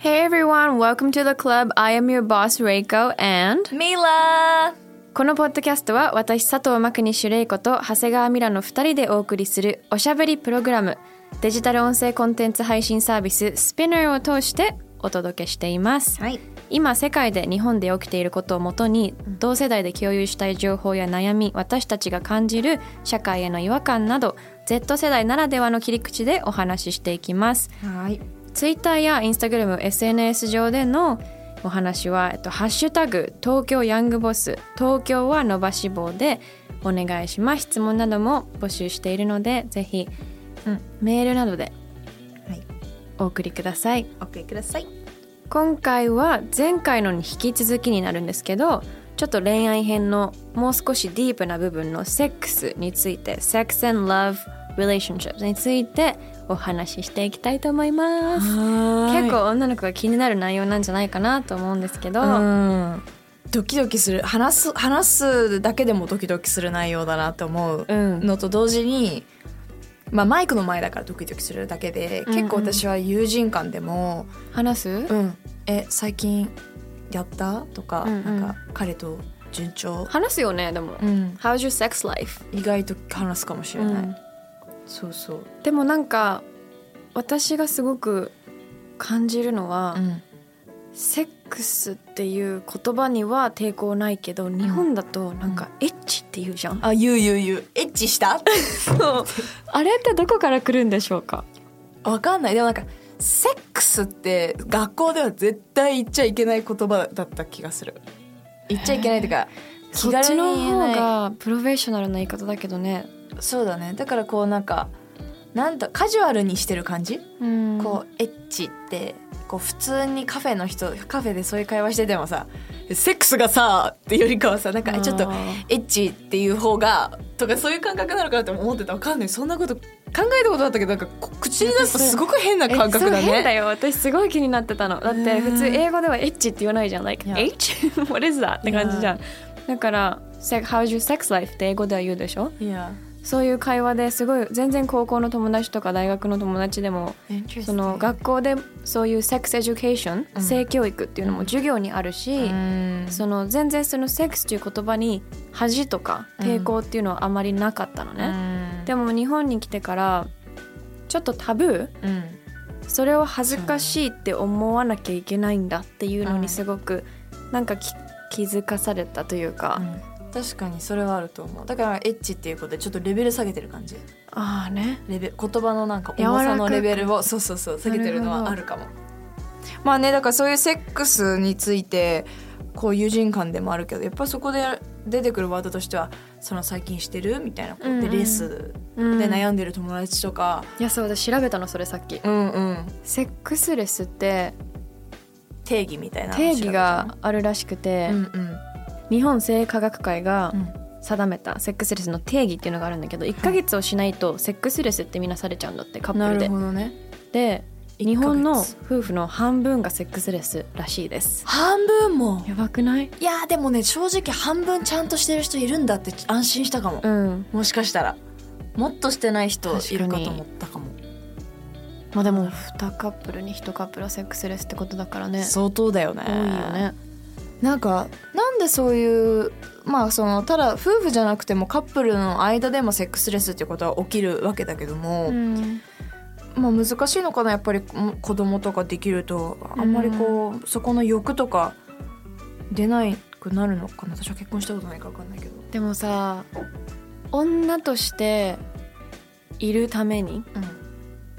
Hey everyone, welcome to the club. I am your boss Reiko and ミラこのポッドキャストは私佐藤真国主玲子と長谷川ミラの2人でお送りするおしゃべりプログラムデジタル音声コンテンツ配信サービス Spinner を通してお届けしています、はい。今世界で日本で起きていることをもとに同世代で共有したい情報や悩み私たちが感じる社会への違和感など Z 世代ならではの切り口でお話ししていきます。はいツイッターやインスタグラム SNS 上でのお話は、えっと、ハッシュタグ東京ヤングボス東京は伸ばし棒でお願いします。質問なども募集しているのでぜひ、うんメールなどではい。お送りください。お送りください。今回は前回のに引き続きになるんですけどちょっと恋愛編のもう少しディープな部分のセックスについて Sex and Love Relationships についてお話ししていきたいと思います。結結構女の子が気になる内容なんじゃないかなと思うんですけど、うん。ドキドキする。話す話すだけでもドキドキする内容だなと思ううん。のと同時に、まあ、マイクの前だからドキドキするだけで、うんうん。結構私は友人間でも話す、「うん。え最近やった?」とか,、うんうん。なんか彼と順調、話すよねでも、うん、How's your sex life? 意外と話すかもしれない、うんそうそう、でもなんか私がすごく感じるのは、うんセックスっていう言葉には抵抗ないけど日本だとなんかエッチって言うじゃん、あ言う言う言う。エッチした？そう。あれってどこから来るんでしょうか？わかんない。でもなんかセックスって学校では絶対言っちゃいけない言葉だった気がする。言っちゃいけないというかそ気軽にっちの方言えない。がプロフェッショナルな言い方だけどね、そうだねだからこうなんかなんだカジュアルにしてる感じ、うんこうエッチってこう普通にカフェの人カフェでそういう会話しててもさセックスがさっていうよりかはさなんかちょっとエッチっていう方がとかそういう感覚なのかなって思ってたわかんないそんなこと考えたことあったけどなんかこ口に出すとすごく変な感覚だ えそう変だねよ私すごい気になってたのだってね普通英語ではエッチって言わないじゃん like H? What is that? って感じじゃんだから「Se- How's your sex life?」って英語では言うでしょいやそういう会話ですごい全然高校の友達とか大学の友達でもその学校でそういう sex education、うん。性教育っていうのも授業にあるし、うん。その全然そのセックスという言葉に恥とか抵抗っていうのはあまりなかったのね、でも日本に来てからちょっとタブーうん。それを恥ずかしいって思わなきゃいけないんだっていうのにすごくなんかき気づかされたというか、確かにそれはあると思う。だからエッチっていうことでちょっとレベル下げてる感じ。ああね。レベ言葉のなんか重さのレベルをそうそうそう下げてるのはあるかも。まあねだからそういうセックスについてこう友人間でもあるけどやっぱそこで出てくるワードとしては「その最近してる?」みたいなこううんうん。でレースうん。で悩んでる友達とか、いやそう私調べたのそれさっき。うんうん。セックスレスって定義みたいなの。定義があるらしくて、うんうん日本性科学会がうん。定めたセックスレスの定義っていうのがあるんだけど1ヶ月をしないとセックスレスってみなされちゃうんだってカッなプルで。るほどね。で日本の夫婦の半分がセックスレスらしいです。半分も？やばくない？いやでもね正直半分ちゃんとしてる人いるんだって安心したかも、うん。もしかしたら。もっとしてない人いるかと思ったかも。まあでも2カップルに1カップルはセックスレスってことだからね。相当だよね。多いよねなんかなんでそういうまあそのただ夫婦じゃなくてもカップルの間でもセックスレスっていうことは起きるわけだけども、うん。まあ難しいのかなやっぱりうん子供とかできるとあんまりこう、そこの欲とか出ないくなるのかな。私は結婚したことないから分かんないけど。でもさ女としているために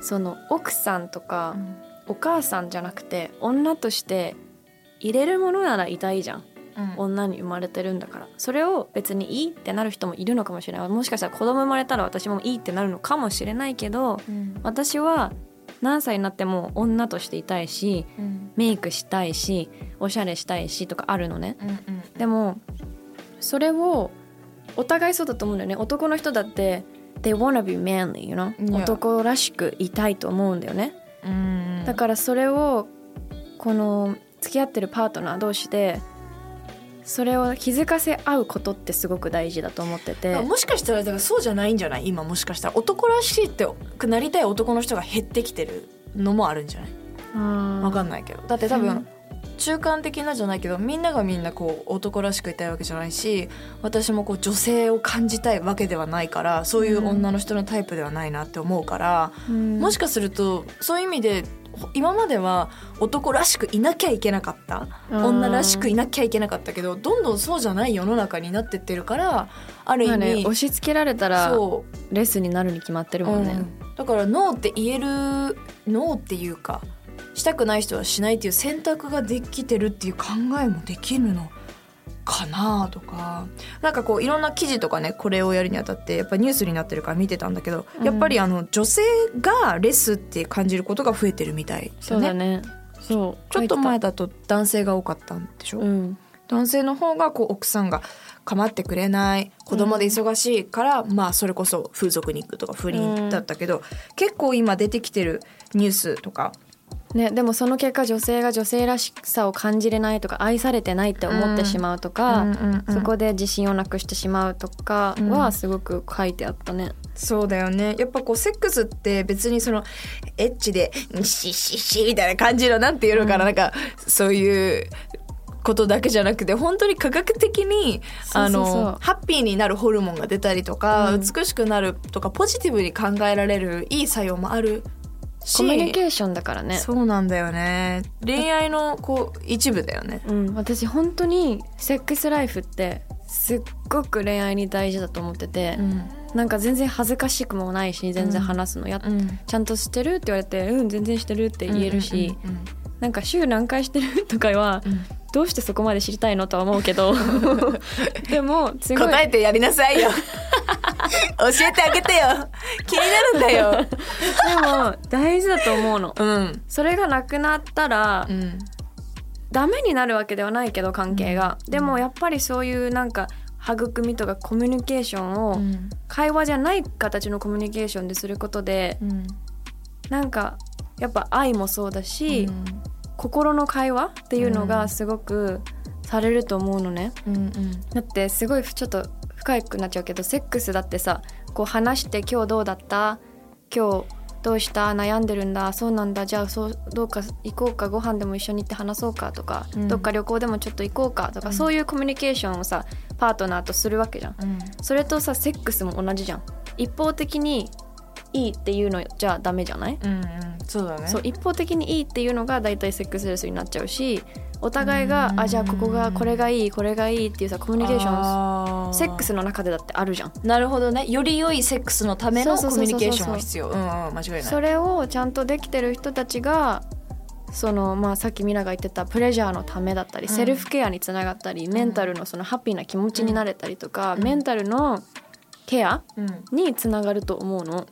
その奥さんとかお母さんじゃなくて女として入れるものなら痛いじゃん。うん。女に生まれてるんだから。それを別にいいってなる人もいるのかもしれない。もしかしたら子供生まれたら私もいいってなるのかもしれないけどうん。私は何歳になっても女としていたいしうん。メイクしたいしおしゃれしたいしとかあるのね。うんうんでもそれをお互いそうだと思うんだよね。男の人だって they wanna be manly you know? 男らしくいたいと思うんだよね。うん。だからそれをこの付き合ってるパートナー同士でそれを気づかせ合うことってすごく大事だと思ってて。もしかしたらだからそうじゃないんじゃない？今もしかしたら。男らしいってなりたい男の人が減ってきてるのもあるんじゃない？わかんないけど。だって多分、うん。中間的なじゃないけどみんながみんなこう男らしくいたいわけじゃないし私もこう女性を感じたいわけではないからそういう女の人のタイプではないなって思うから、うん。もしかするとそういう意味で今までは男らしくいなきゃいけなかった？うん。女らしくいなきゃいけなかったけどどんどんそうじゃない世の中になってってるからある意まあね、味、押し付けられたらレスになるに決まってるもんね、うん。だからノーって言えるノーっていうかしたくない人はしないっていう選択ができてるっていう考えもできるのかなとかなんかこういろんな記事とかねこれをやるにあたってやっぱニュースになってるから見てたんだけど、うん。やっぱりあの女性がレスって感じることが増えてるみたいそうだね。そう。ちょっと前だと男性が多かったんでしょ、うん。男性の方がこう奥さんが構ってくれない子供で忙しいから、まあそれこそ風俗に行くとか不倫だったけど、結構今出てきてるニュースとかね、でもその結果女性が女性らしさを感じれないとか愛されてないって思ってしまうとか、そこで自信をなくしてしまうとかはすごく書いてあったね。そうだよね。やっぱこうセックスって別にそのエッチでシッシッシみたいな感じのなんていうのかな、なんかそういうことだけじゃなくて本当に科学的にあのハッピーになるホルモンが出たりとか、うん。美しくなるとかポジティブに考えられるいい作用もあるしコミュニケーションだからね。そうなんだよね。恋愛のこう一部だよね。うん、私本当にセックスライフってすっごく恋愛に大事だと思ってて、ん。なんか全然恥ずかしくもないし全然話すの。やっ、うん。ちゃんとしてるって言われてうん全然してるって言えるし、うんうん。なんか週何回してるとかはうん。どうしてそこまで知りたいのとは思うけど。でもすごい答えてやりなさいよ 教えてあげてよ。気になるんだよ。でも大事だと思うの。うん。それがなくなったら、うんダメになるわけではないけど関係が、でもやっぱりそういうなんか育みとかコミュニケーションをうん。会話じゃない形のコミュニケーションですることでうん。なんかやっぱ愛もそうだし、心の会話っていうのがすごくされると思うのね。うんうん。だってすごいちょっと深くなっちゃうけどセックスだってさこう話して「今日どうだった？今日どうした？悩んでるんだ？そうなんだ。じゃあそうどうか行こうかご飯でも一緒に行って話そうか」とか、うん。どっか旅行でもちょっと行こうか」とか、そういうコミュニケーションをさパートナーとするわけじゃん。うん。それとさセックスも同じじゃん。一方的にいいっていうのじゃダメじゃない、うんうんそうだね。そう一方的にいいっていうのが大体セックスレスになっちゃうしお互いが「あじゃあここがこれがいいこれがいい」っていうさコミュニケーションセックスの中でだってあるじゃん。なるほどね。より良いセックスのためのコミュニケーションが必要。うんうん間違いない。それをちゃんとできてる人たちがそのまあさっきミラが言ってたプレジャーのためだったり、うん。セルフケアにつながったり、メンタルのそのハッピーな気持ちになれたりとか、うん。メンタルのケアうん。につながると思うの。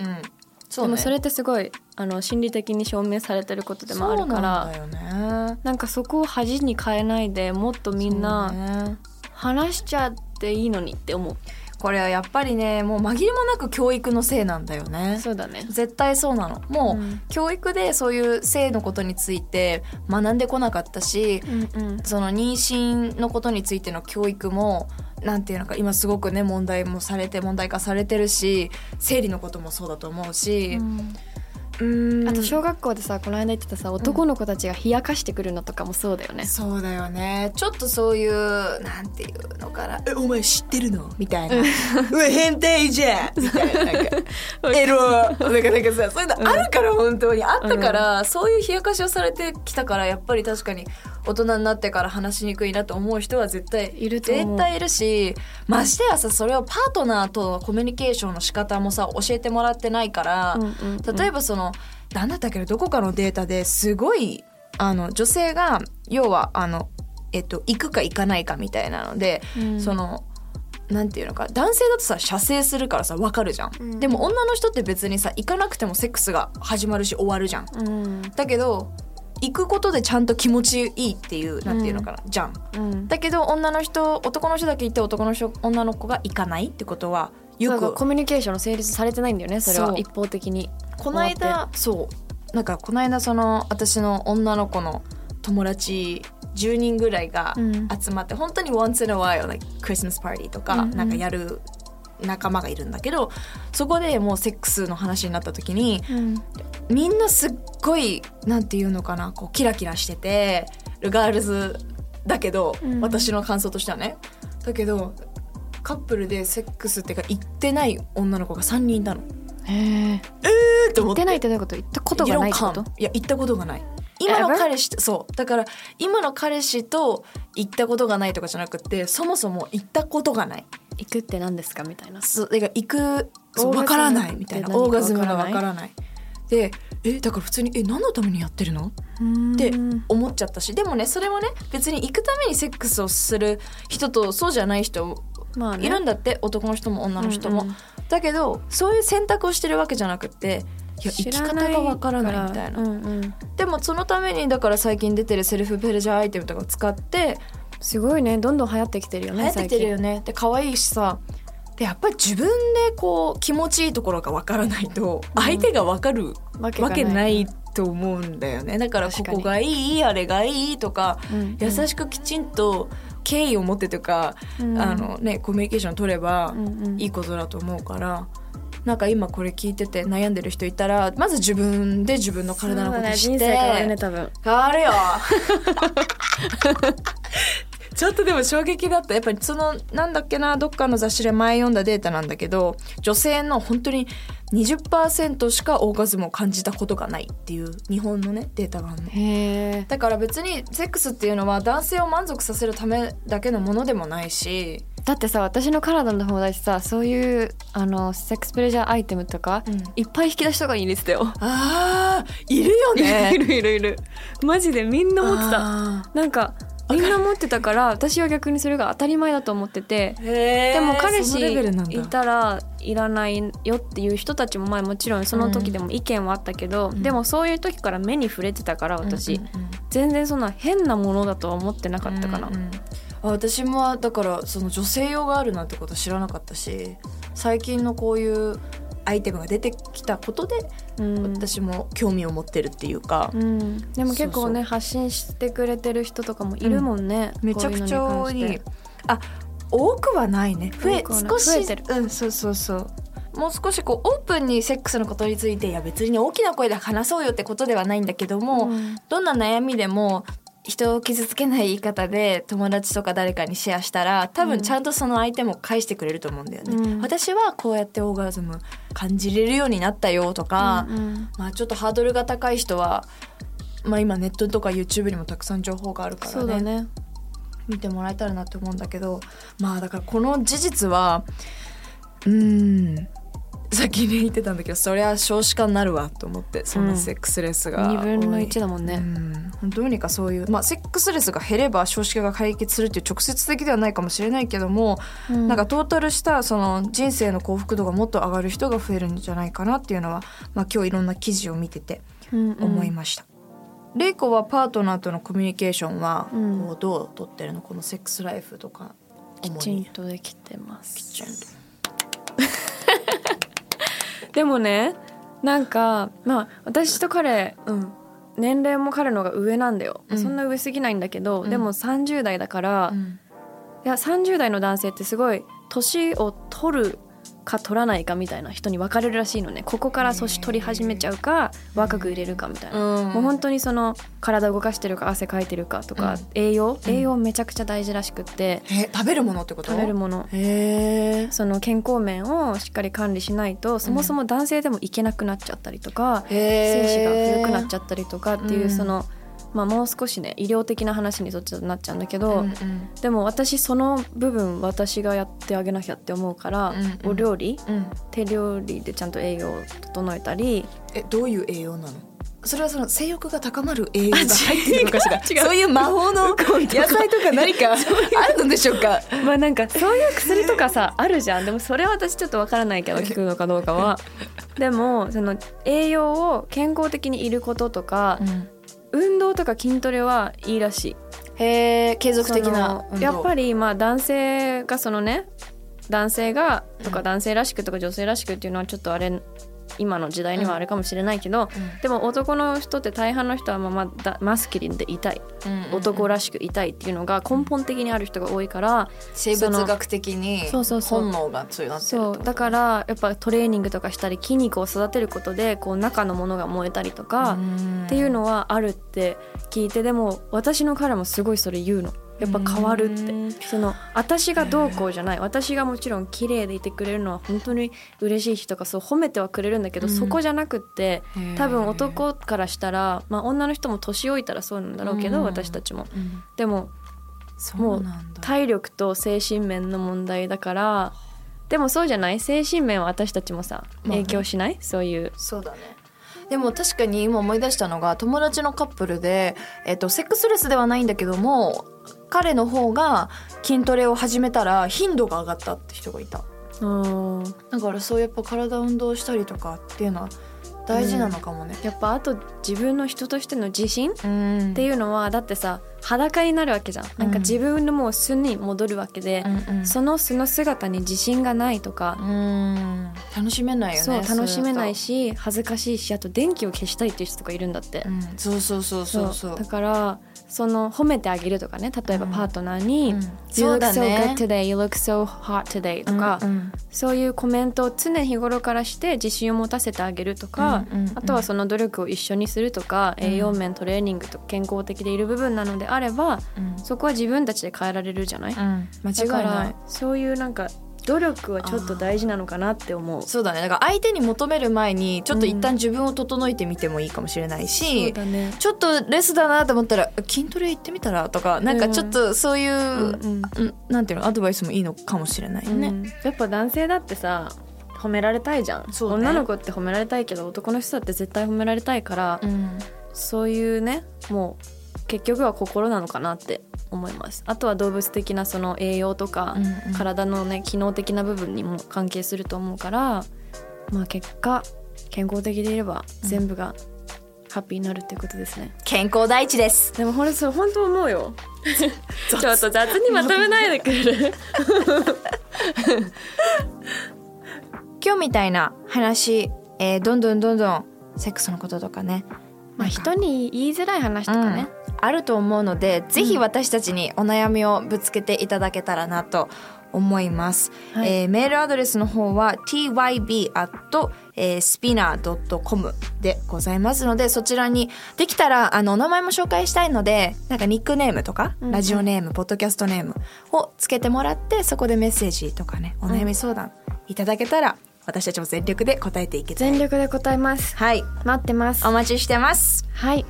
でもそれってすごいあの心理的に証明されてることでもあるからそうなんだよね。なんかそこを恥に変えないでもっとみんなね。話しちゃっていいのにって思う。これはやっぱりねもう紛れもなく教育のせいなんだよね。そうだね。絶対そうなの。もう、うん。教育でそういう性のことについて学んでこなかったしうんうん。その妊娠のことについての教育もなんていうのか今すごくね問題もされて問題化されてるし生理のこともそうだと思うしうん。あと小学校でさこの間言ってたさ男の子たちが冷やかしてくるのとかもそうだよね。そうだよね。ちょっとそういうなんていうのかな「えお前知ってるの?」みたいな「うわ変態じゃん!」みたいななんか「エロ!」なんかなんかさそういうのあるから本当に。あったから、そういう冷やかしをされてきたからやっぱり確かに大人になってから話しにくいなと思う人は絶対いる絶対いるしましてやさそれをパートナーとのコミュニケーションの仕方もさ教えてもらってないから、うんうんうん。例えばその何だったっけどどこかのデータですごいあの女性が要はあの、えっと、行くか行かないかみたいなので、うん。そのなんていうのか男性だとさ射精するからさ分かるじゃん、うん。でも女の人って別にさ行かなくてもセックスが始まるし終わるじゃん。うん。だけど行くことでちゃんと気持ちいいっていうなんていうのかな、じゃん。うん。だけど女の人男の人だけ行って男の人女の子が行かないってことはよくコミュニケーションの成立されてないんだよねそれは一方的にこの間そう。なんかこの間その私の女の子の友達10人ぐらいがうん。集まって、本当に once in a while like Christmas party とか、うんうん。なんかやる仲間がいるんだけどそこでもうセックスの話になった時にうん。みんなすっごいなんていうのかなこうキラキラしててガールズだけど、うん。私の感想としてはね。だけどカップルでセックスっていうか行ってない女の子が3人いたの。へええーって思って。行ってないってどういうこと？行ったことがないってこと？いや行ったことがない。今の？彼氏とそう。だから今の彼氏と行ったことがないとかじゃなくてそもそも行ったことがない。行くって何ですかみたいな。そうだから行く分からないみたいな。オーガズムがわからない。分からないでえだから普通にえ何のためにやってるの？ってうん思っちゃったし。でもねそれもね別に行くためにセックスをする人とそうじゃない人まあね。いるんだって。男の人も女の人も、うんうん。だけどそういう選択をしてるわけじゃなくていや生き方がわからないみたいな。うんうん。でもそのためにだから最近出てるセルフプレジャーアイテムとかを使ってすごいねどんどん流行ってきてるよね流行ってきてるよね。で可愛いしさ。でやっぱり自分でこう気持ちいいところがわからないと相手がわかる最近わけないと思うんだよね。だからここがいいあれがいいとかうん優しくきちんと敬意を持ってとか、うん。あのねコミュニケーション取ればうんうん。いいことだと思うから。なんか今これ聞いてて悩んでる人いたらまず自分で自分の体のこと知ってね人生変わるね多分。変わるよ。ちょっとでも衝撃だった。やっぱりそのなんだっけなどっかの雑誌で前読んだデータなんだけど女性の本当に20%しかオーガズムを感じたことがないっていう日本のねデータがあるの。だから別にセックスっていうのは男性を満足させるためだけのものでもないし、だってさ私のカナダの友達さそういうあのセックスプレジャーアイテムとか、いっぱい引き出しとかに入れてたよ。あーいるよね。いるいるいる。マジでみんな持ってた。あなんかみんな持ってたから私は逆にそれが当たり前だと思ってて。でも彼氏いたらいらないよっていう人たちもまあもちろんその時でも意見はあったけど、うん。でもそういう時から目に触れてたから私、うんうんうん。全然そんな変なものだとは思ってなかったかな、うんうんあ私もだからその女性用があるなんてこと知らなかったし最近のこういうアイテムが出てきたことで、うん。私も興味を持ってるっていうか、うん、でも結構ね発信してくれてる人とかもいるもんね、めちゃくちゃ多い。あ多くはないね。増え少し増えてる。うんそうそうそう。もう少しこうオープンにセックスのことについていや別に大きな声で話そうよってことではないんだけども、うん。どんな悩みでも人を傷つけない言い方で友達とか誰かにシェアしたら多分ちゃんとその相手も返してくれると思うんだよね、うん。私はこうやってオーガズム感じれるようになったよとか、うんうん。まあちょっとハードルが高い人はまあ今ネットとか YouTube にもたくさん情報があるからね。ね。見てもらえたらなって思うんだけどまあだからこの事実はうーんさっきね言ってたんだけどそりゃ少子化になるわと思ってそんなセックスレスが多い、2分の1だもんね、うん、どうにかそういう、まあ、セックスレスが減れば少子化が解決するっていう直接的ではないかもしれないけども、うん。なんかトータルしたその人生の幸福度がもっと上がる人が増えるんじゃないかなっていうのは、まあ、今日いろんな記事を見ててうんうん。思いました。レイコはパートナーとのコミュニケーションはうん。こうどうとってるの？このセックスライフとかきちんとできてます。きちんとでもねなんかまあ私と彼うん。年齢も彼の方が上なんだよ、うん。そんな上すぎないんだけど、うん。でも30代だから、うん。いや30代の男性ってすごい年を取るか取らないかみたいな人に分かれるらしいのね。ここから年取り始めちゃうか若く入れるかみたいな、うん。もう本当にその体動かしてるか汗かいてるかとか、うん。栄養？うん。栄養めちゃくちゃ大事らしくって、え食べるものってこと？食べるもの。その健康面をしっかり管理しないとそもそも男性でもいけなくなっちゃったりとか、精子が古くなっちゃったりとかっていう、うん。その、まあ、もう少しね医療的な話にそっちになっちゃうんだけど、うんうん。でも私その部分私がやってあげなきゃって思うから、うんうん。お料理？うん。手料理でちゃんと栄養を整えたり。えどういう栄養なの？それはその性欲が高まる栄養が入ってるのかしら？違うそういう魔法の 野菜とか何か？あるのでしょうか？まあなんかそういう薬とかさあるじゃん。でもそれは私ちょっとわからないけど効くのかどうかは。でもその栄養を健康的にいることとか、運動とか筋トレはいいらしい。へえ継続的なやっぱりまあ男性がそのね男性がとか男性らしくとか女性らしくっていうのはちょっとあれ今の時代にはあれかもしれないけど、でも男の人って大半の人はまあまだマスキリンでいたい、男らしくいたいっていうのが根本的にある人が多いから、生物学的に本能が強くなってるそうだからやっぱトレーニングとかしたり筋肉を育てることでこう中のものが燃えたりとかっていうのはあるって聞いてでも私の彼もすごいそれ言うのやっぱ変わるって。その私がどうこうじゃない。私がもちろん綺麗でいてくれるのは本当に嬉しい人がそう褒めてはくれるんだけど、そこじゃなくって多分男からしたら、まあ、女の人も年老いたらそうなんだろうけど、うん。私たちも。うん。でもそう体力と精神面の問題だからでもそうじゃない？精神面は私たちもさまあね。影響しない、そういう。そうだね。でも確かに今思い出したのが友達のカップルで、えっと、セックスレスではないんだけども彼の方が筋トレを始めたら頻度が上がったって人がいた。うん。だからそうやっぱ体運動したりとかっていうのは大事なのかもね。やっぱあと自分の人としての自信っうん。ていうのはだってさ裸になるわけじゃん。なんか自分のもう素に戻るわけで、うんうん。その素の姿に自信がないとか、うん。楽しめないよねそう楽しめないし、し恥ずかしいしあと電気を消したいっていう人とかいるんだって、うん、そうそうそうそうそう。だからその褒めてあげるとかね。例えばうん。パートナーに「うん。You そう look だ so ね。good today」「You look so hot today」とか、うんうん。そういうコメントを常日頃からして自信を持たせてあげるとか、うんうんうん。あとはその努力を一緒にするとか、栄養面トレーニングとか健康的でいる部分なのであればうん。そこは自分たちで変えられるじゃない、うん。間違いだかないらそういうなんか努力はちょっと大事なのかなって思う。そうだね。だから相手に求める前にちょっと一旦自分を整えてみてもいいかもしれないし、そうだね。ちょっとレスだなと思ったら筋トレ行ってみたらとかなんかちょっとそういう、うんうん。うんなんていうの？アドバイスもいいのかもしれないよね。うん。やっぱ男性だってさ褒められたいじゃん、そうね。女の子って褒められたいけど男の人だって絶対褒められたいから、うん。そういうねもう結局は心なのかなって思います。あとは動物的なその栄養とか、うんうん。体のね機能的な部分にも関係すると思うからまあ結果健康的でいれば全部がハッピーになるっていうことですね、健康第一です。でもこれそれ本当思うよ。ちょっと雑にまとめないでくれる？今日みたいな話、えーどんどんどんどんセックスのこととかね、まあ人に言いづらい話とかね、あると思うのでぜひ私たちにお悩みをぶつけていただけたらなと思います、はい。えーメールアドレスの方は tyb.spinner.com でございますのでそちらにできたらあのお名前も紹介したいのでなんかニックネームとか、うんうん。ラジオネームポッドキャストネームをつけてもらってそこでメッセージとかねお悩み相談いただけたら、私たちも全力で答えていけ全力で答えます。はい。待ってます。お待ちしてます。はい。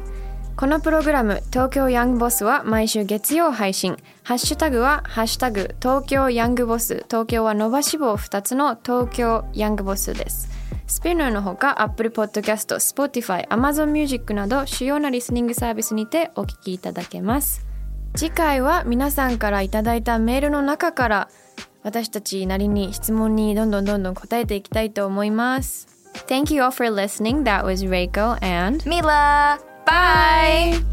このプログラム東京ヤングボスは毎週月曜配信。ハッシュタグはハッシュタグ東京ヤングボス。東京は伸ばし棒2つの東京ヤングボスです。スピナーのほか Apple Podcast、Spotify、Amazon Music など主要なリスニングサービスにてお聞きいただけます。次回は皆さんからいただいたメールの中から私たちなりに質問にどんどんどんどん答えていきたいと思います Thank you all for listening. That was Reiko and ミラバイ